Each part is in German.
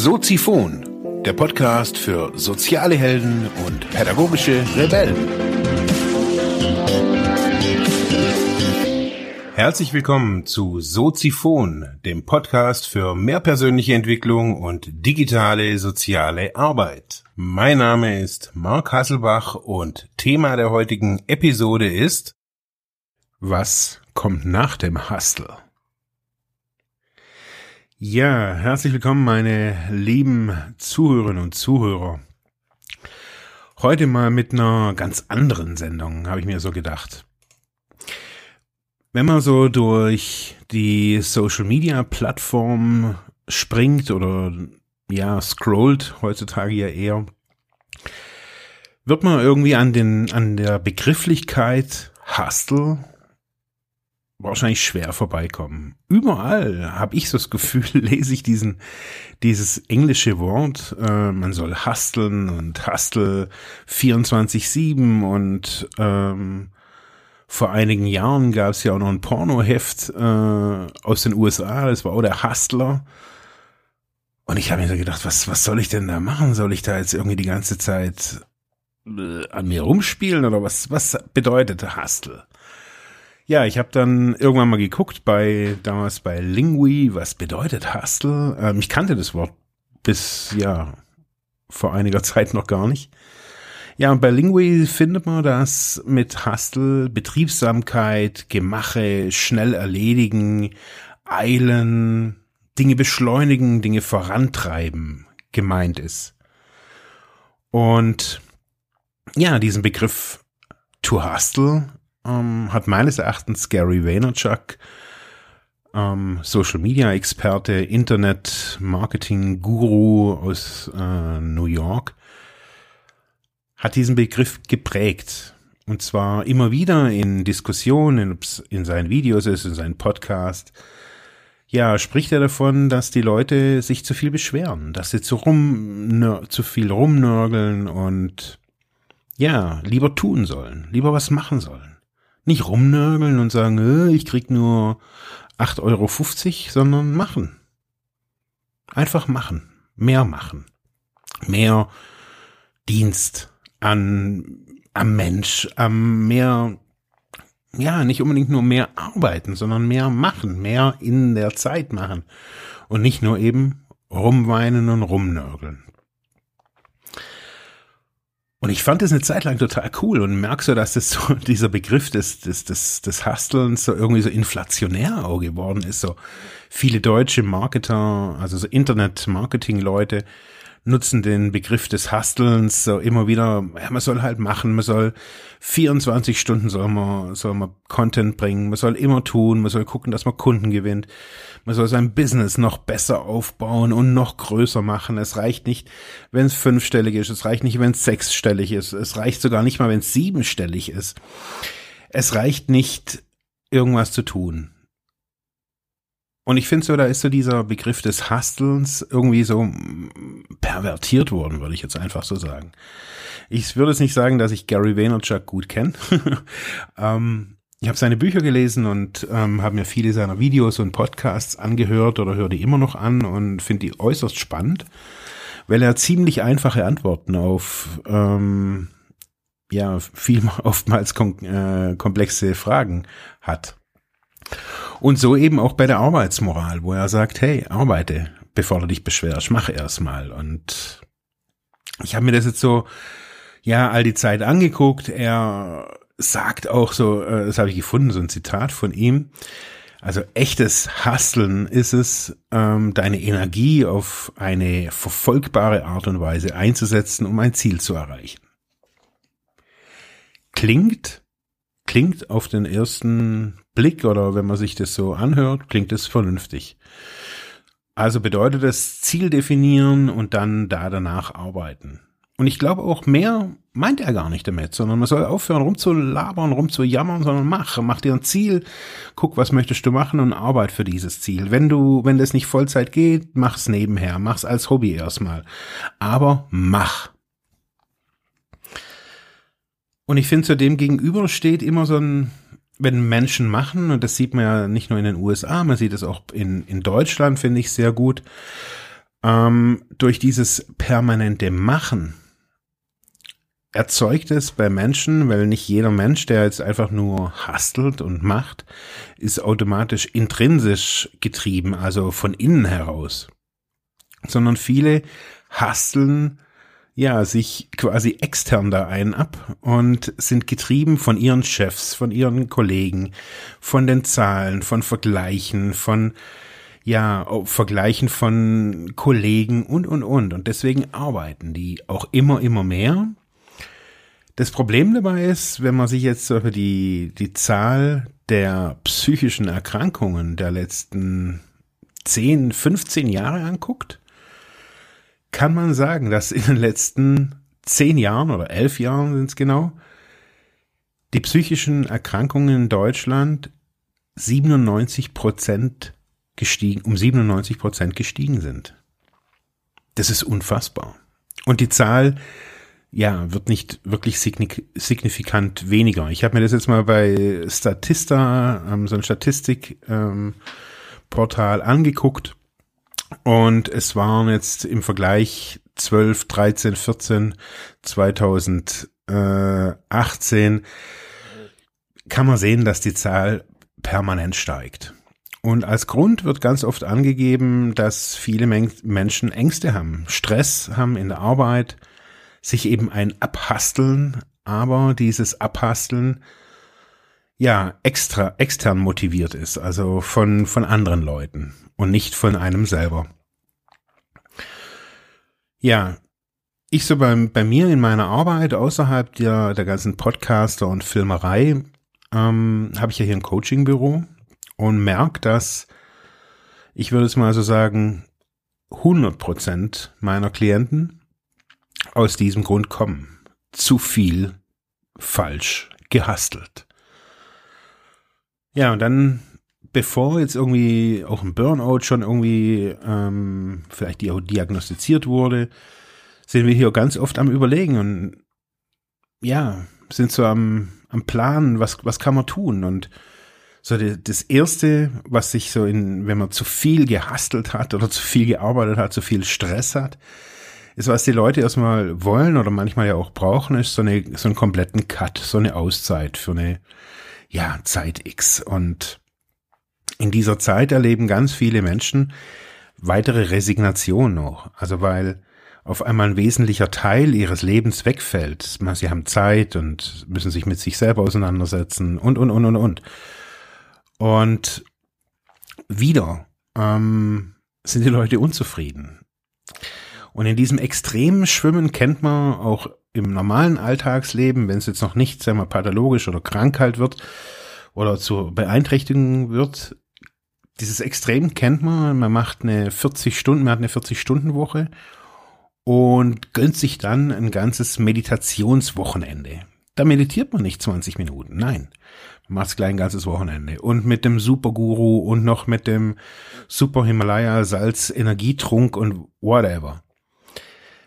Soziphon, der Podcast für soziale Helden und pädagogische Rebellen. Herzlich willkommen zu Soziphon, dem Podcast für mehr persönliche Entwicklung und digitale soziale Arbeit. Mein Name ist Mark Hasselbach und Thema der heutigen Episode ist Was kommt nach dem Hustle? Ja, herzlich willkommen, meine lieben Zuhörerinnen und Zuhörer. Heute mal mit einer ganz anderen Sendung, habe ich mir so gedacht. Wenn man so durch die Social Media Plattform springt oder ja, scrollt, heutzutage ja eher, wird man irgendwie an den, an der Begrifflichkeit Hustle wahrscheinlich schwer vorbeikommen. Überall habe ich so das Gefühl, lese ich diesen, dieses englische Wort, äh, man soll husteln und hustle 24-7 und ähm, vor einigen Jahren gab es ja auch noch ein Pornoheft äh, aus den USA, das war auch der Hustler. Und ich habe mir so gedacht, was, was soll ich denn da machen? Soll ich da jetzt irgendwie die ganze Zeit äh, an mir rumspielen oder was, was bedeutet Hustle? Ja, ich habe dann irgendwann mal geguckt bei damals bei Lingui, was bedeutet Hustle? Ähm, ich kannte das Wort bis ja vor einiger Zeit noch gar nicht. Ja, und bei Lingui findet man das mit Hustle Betriebsamkeit, Gemache, schnell erledigen, eilen, Dinge beschleunigen, Dinge vorantreiben gemeint ist. Und ja, diesen Begriff to hustle ähm, hat meines Erachtens Gary Vaynerchuk, ähm, Social Media Experte, Internet Marketing Guru aus äh, New York, hat diesen Begriff geprägt. Und zwar immer wieder in Diskussionen, in seinen Videos ist, in seinen Podcast. Ja, spricht er davon, dass die Leute sich zu viel beschweren, dass sie zu rum, zu viel rumnörgeln und ja, lieber tun sollen, lieber was machen sollen. Nicht rumnörgeln und sagen, ich krieg nur 8,50 Euro, sondern machen. Einfach machen. Mehr machen. Mehr Dienst an, am Mensch, am mehr, ja, nicht unbedingt nur mehr arbeiten, sondern mehr machen, mehr in der Zeit machen. Und nicht nur eben rumweinen und rumnörgeln. Und ich fand das eine Zeit lang total cool und merk so, dass das so dieser Begriff des, des, des, des Hustlens so irgendwie so inflationär auch geworden ist. So viele deutsche Marketer, also so Internet-Marketing-Leute, nutzen den Begriff des Hustlens so immer wieder, ja, man soll halt machen, man soll 24 Stunden soll man, soll man Content bringen, man soll immer tun, man soll gucken, dass man Kunden gewinnt, man soll sein Business noch besser aufbauen und noch größer machen. Es reicht nicht, wenn es fünfstellig ist, es reicht nicht, wenn es sechsstellig ist, es reicht sogar nicht mal, wenn es siebenstellig ist. Es reicht nicht, irgendwas zu tun. Und ich finde so, da ist so dieser Begriff des Hustlens irgendwie so pervertiert worden, würde ich jetzt einfach so sagen. Ich würde es nicht sagen, dass ich Gary Vaynerchuk gut kenne. ähm, ich habe seine Bücher gelesen und ähm, habe mir viele seiner Videos und Podcasts angehört oder höre die immer noch an und finde die äußerst spannend, weil er ziemlich einfache Antworten auf ähm, ja viel oftmals kom äh, komplexe Fragen hat. Und so eben auch bei der Arbeitsmoral, wo er sagt, hey, arbeite, bevor du dich beschwerst, mach erstmal. Und ich habe mir das jetzt so, ja, all die Zeit angeguckt. Er sagt auch so, äh, das habe ich gefunden, so ein Zitat von ihm. Also echtes Hasseln ist es, ähm, deine Energie auf eine verfolgbare Art und Weise einzusetzen, um ein Ziel zu erreichen. Klingt, klingt auf den ersten Blick oder wenn man sich das so anhört, klingt es vernünftig. Also bedeutet es Ziel definieren und dann da danach arbeiten. Und ich glaube auch mehr meint er gar nicht damit, sondern man soll aufhören rumzulabern, rumzujammern, sondern mach, mach dir ein Ziel, guck, was möchtest du machen und arbeit für dieses Ziel. Wenn du, wenn das nicht Vollzeit geht, mach's nebenher, mach's als Hobby erstmal. Aber mach. Und ich finde, zu dem gegenüber steht immer so ein, wenn Menschen machen, und das sieht man ja nicht nur in den USA, man sieht es auch in, in Deutschland, finde ich sehr gut, Ähm, durch dieses permanente Machen erzeugt es bei Menschen, weil nicht jeder Mensch, der jetzt einfach nur hastelt und macht, ist automatisch intrinsisch getrieben, also von innen heraus, sondern viele hasteln ja, sich quasi extern da ein ab und sind getrieben von ihren Chefs, von ihren Kollegen, von den Zahlen, von Vergleichen, von ja, Vergleichen von Kollegen und, und, und. Und deswegen arbeiten die auch immer, immer mehr. Das Problem dabei ist, wenn man sich jetzt die, die Zahl der psychischen Erkrankungen der letzten 10, 15 Jahre anguckt, kann man sagen, dass in den letzten zehn Jahren oder elf Jahren sind es genau, die psychischen Erkrankungen in Deutschland 97 Prozent gestiegen, um 97 Prozent gestiegen sind. Das ist unfassbar. Und die Zahl, ja, wird nicht wirklich signifikant weniger. Ich habe mir das jetzt mal bei Statista, ähm, so ein Statistikportal ähm, angeguckt und es waren jetzt im Vergleich 12, 13, 14, 2018 kann man sehen, dass die Zahl permanent steigt. Und als Grund wird ganz oft angegeben, dass viele Menschen Ängste haben, Stress haben in der Arbeit, sich eben ein Abhasteln, aber dieses Abhasteln ja extra extern motiviert ist, also von von anderen Leuten und nicht von einem selber. Ja, ich so bei, bei mir in meiner Arbeit außerhalb der, der ganzen Podcaster und Filmerei ähm, habe ich ja hier ein Coachingbüro und merke, dass ich würde es mal so sagen, 100 Prozent meiner Klienten aus diesem Grund kommen. Zu viel falsch gehastelt. Ja, und dann bevor jetzt irgendwie auch ein Burnout schon irgendwie ähm, vielleicht diagnostiziert wurde, sind wir hier ganz oft am Überlegen und ja, sind so am, am Planen, was, was kann man tun? Und so die, das erste, was sich so in, wenn man zu viel gehastelt hat oder zu viel gearbeitet hat, zu viel Stress hat, ist, was die Leute erstmal wollen oder manchmal ja auch brauchen, ist so eine, so einen kompletten Cut, so eine Auszeit für eine, ja, Zeit X und in dieser Zeit erleben ganz viele Menschen weitere Resignation noch. Also weil auf einmal ein wesentlicher Teil ihres Lebens wegfällt. Sie haben Zeit und müssen sich mit sich selber auseinandersetzen und, und, und, und, und. Und wieder ähm, sind die Leute unzufrieden. Und in diesem extremen Schwimmen kennt man auch im normalen Alltagsleben, wenn es jetzt noch nicht, sagen wir, pathologisch oder Krankheit wird oder zur Beeinträchtigung wird, dieses Extrem kennt man. Man macht eine 40 Stunden, man hat eine 40 Stunden Woche und gönnt sich dann ein ganzes Meditationswochenende. Da meditiert man nicht 20 Minuten, nein. Man macht gleich ein ganzes Wochenende. Und mit dem Superguru und noch mit dem Super Himalaya Salz Energietrunk und whatever.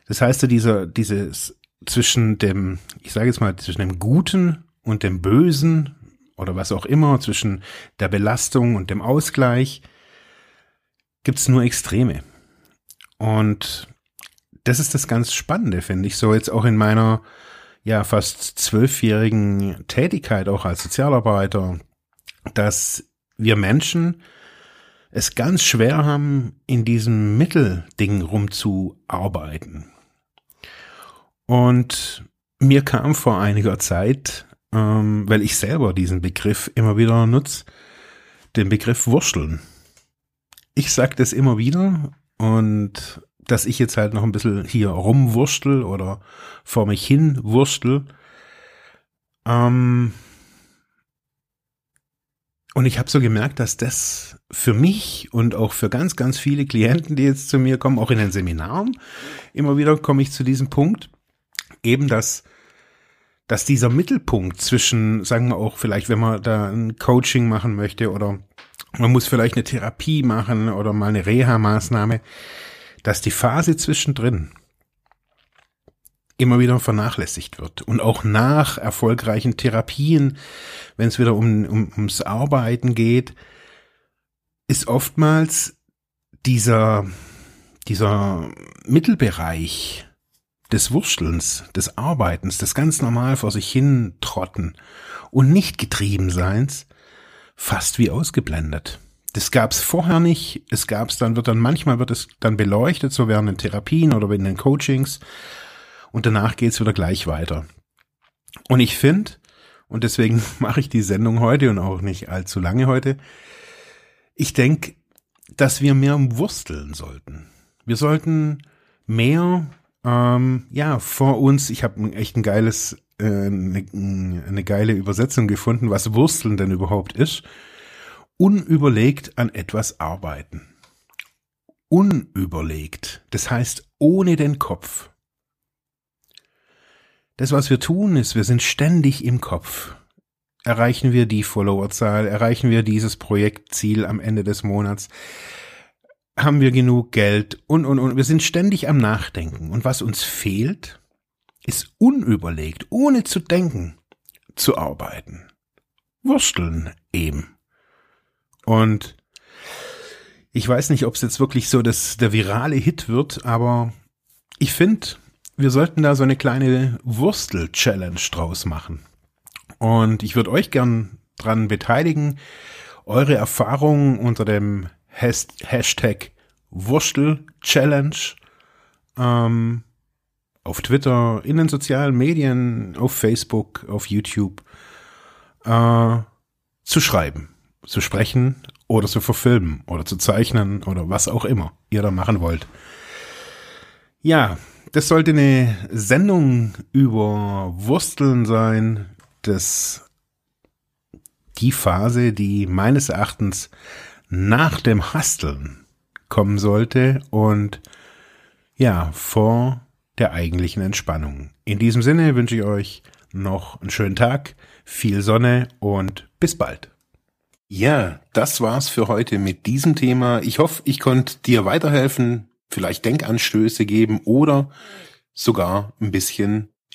Das heißt, dieser, dieses zwischen dem, ich sage jetzt mal, zwischen dem Guten und dem Bösen, oder was auch immer, zwischen der Belastung und dem Ausgleich, gibt es nur Extreme. Und das ist das ganz Spannende, finde ich, so jetzt auch in meiner ja fast zwölfjährigen Tätigkeit auch als Sozialarbeiter, dass wir Menschen es ganz schwer haben, in diesem Mittelding rumzuarbeiten. Und mir kam vor einiger Zeit ähm, weil ich selber diesen Begriff immer wieder nutze, den Begriff Wursteln. Ich sag das immer wieder und dass ich jetzt halt noch ein bisschen hier rumwurstel oder vor mich hin wurstel. Ähm, und ich habe so gemerkt, dass das für mich und auch für ganz, ganz viele Klienten, die jetzt zu mir kommen, auch in den Seminaren, immer wieder komme ich zu diesem Punkt, eben dass dass dieser Mittelpunkt zwischen, sagen wir auch vielleicht, wenn man da ein Coaching machen möchte oder man muss vielleicht eine Therapie machen oder mal eine Reha-Maßnahme, dass die Phase zwischendrin immer wieder vernachlässigt wird. Und auch nach erfolgreichen Therapien, wenn es wieder um, um, ums Arbeiten geht, ist oftmals dieser, dieser Mittelbereich des Wurstelns, des Arbeitens, des ganz normal vor sich hin trotten und nicht getrieben seins, fast wie ausgeblendet. Das gab's vorher nicht. Es gab's dann, wird dann, manchmal wird es dann beleuchtet, so während den Therapien oder in den Coachings. Und danach geht's wieder gleich weiter. Und ich finde, und deswegen mache ich die Sendung heute und auch nicht allzu lange heute, ich denke, dass wir mehr wursteln sollten. Wir sollten mehr, ähm, ja, vor uns, ich habe echt ein geiles, äh, eine, eine geile Übersetzung gefunden, was Wursteln denn überhaupt ist. Unüberlegt an etwas arbeiten. Unüberlegt, das heißt ohne den Kopf. Das, was wir tun, ist, wir sind ständig im Kopf. Erreichen wir die Followerzahl? Erreichen wir dieses Projektziel am Ende des Monats? Haben wir genug Geld? Und, und, und. Wir sind ständig am Nachdenken. Und was uns fehlt, ist unüberlegt, ohne zu denken, zu arbeiten. Wursteln eben. Und ich weiß nicht, ob es jetzt wirklich so das, der virale Hit wird, aber ich finde, wir sollten da so eine kleine Wurstel-Challenge draus machen. Und ich würde euch gern dran beteiligen, eure Erfahrungen unter dem Hashtag Wurstel-Challenge ähm, auf Twitter, in den sozialen Medien, auf Facebook, auf YouTube äh, zu schreiben, zu sprechen oder zu verfilmen oder zu zeichnen oder was auch immer ihr da machen wollt. Ja, das sollte eine Sendung über Wursteln sein, das die Phase, die meines Erachtens nach dem Hasteln kommen sollte und ja, vor der eigentlichen Entspannung. In diesem Sinne wünsche ich euch noch einen schönen Tag, viel Sonne und bis bald. Ja, das war's für heute mit diesem Thema. Ich hoffe, ich konnte dir weiterhelfen, vielleicht Denkanstöße geben oder sogar ein bisschen